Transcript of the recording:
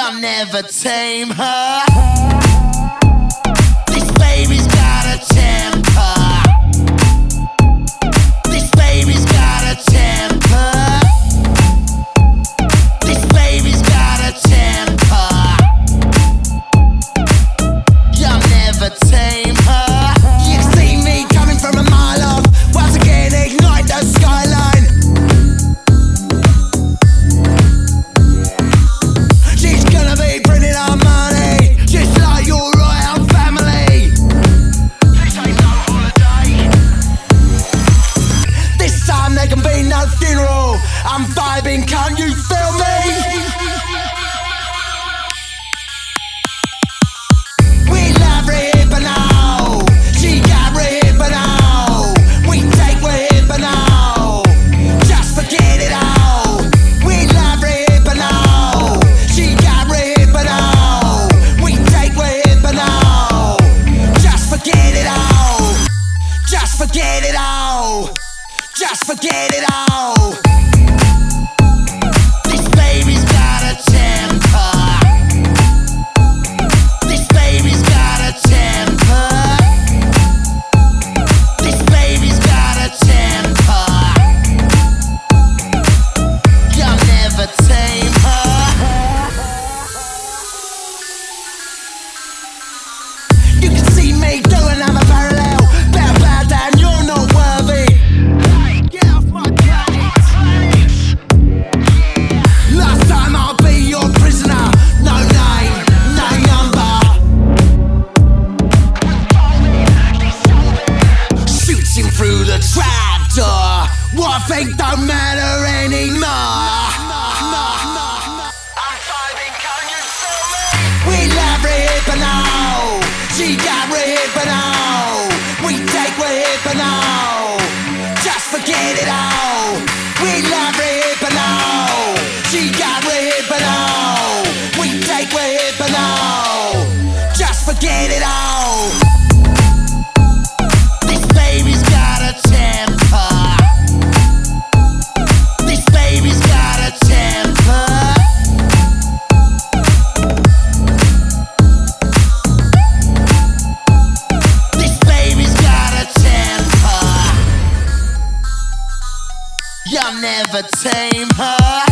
You'll never tame her. Can't you feel me? We love. She got. We take. Just forget it all. We love. She got. We take. Just forget it all. Just forget it all. Just forget it all. Through the trap door. What I think don't matter anymore. I'm vibing, can you feel me? We love Rohypnol. She got Rohypnol. We take Rohypnol. Just forget it all. We love Rohypnol. She got Rohypnol. We take Rohypnol. Just forget it all. You'll never tame her.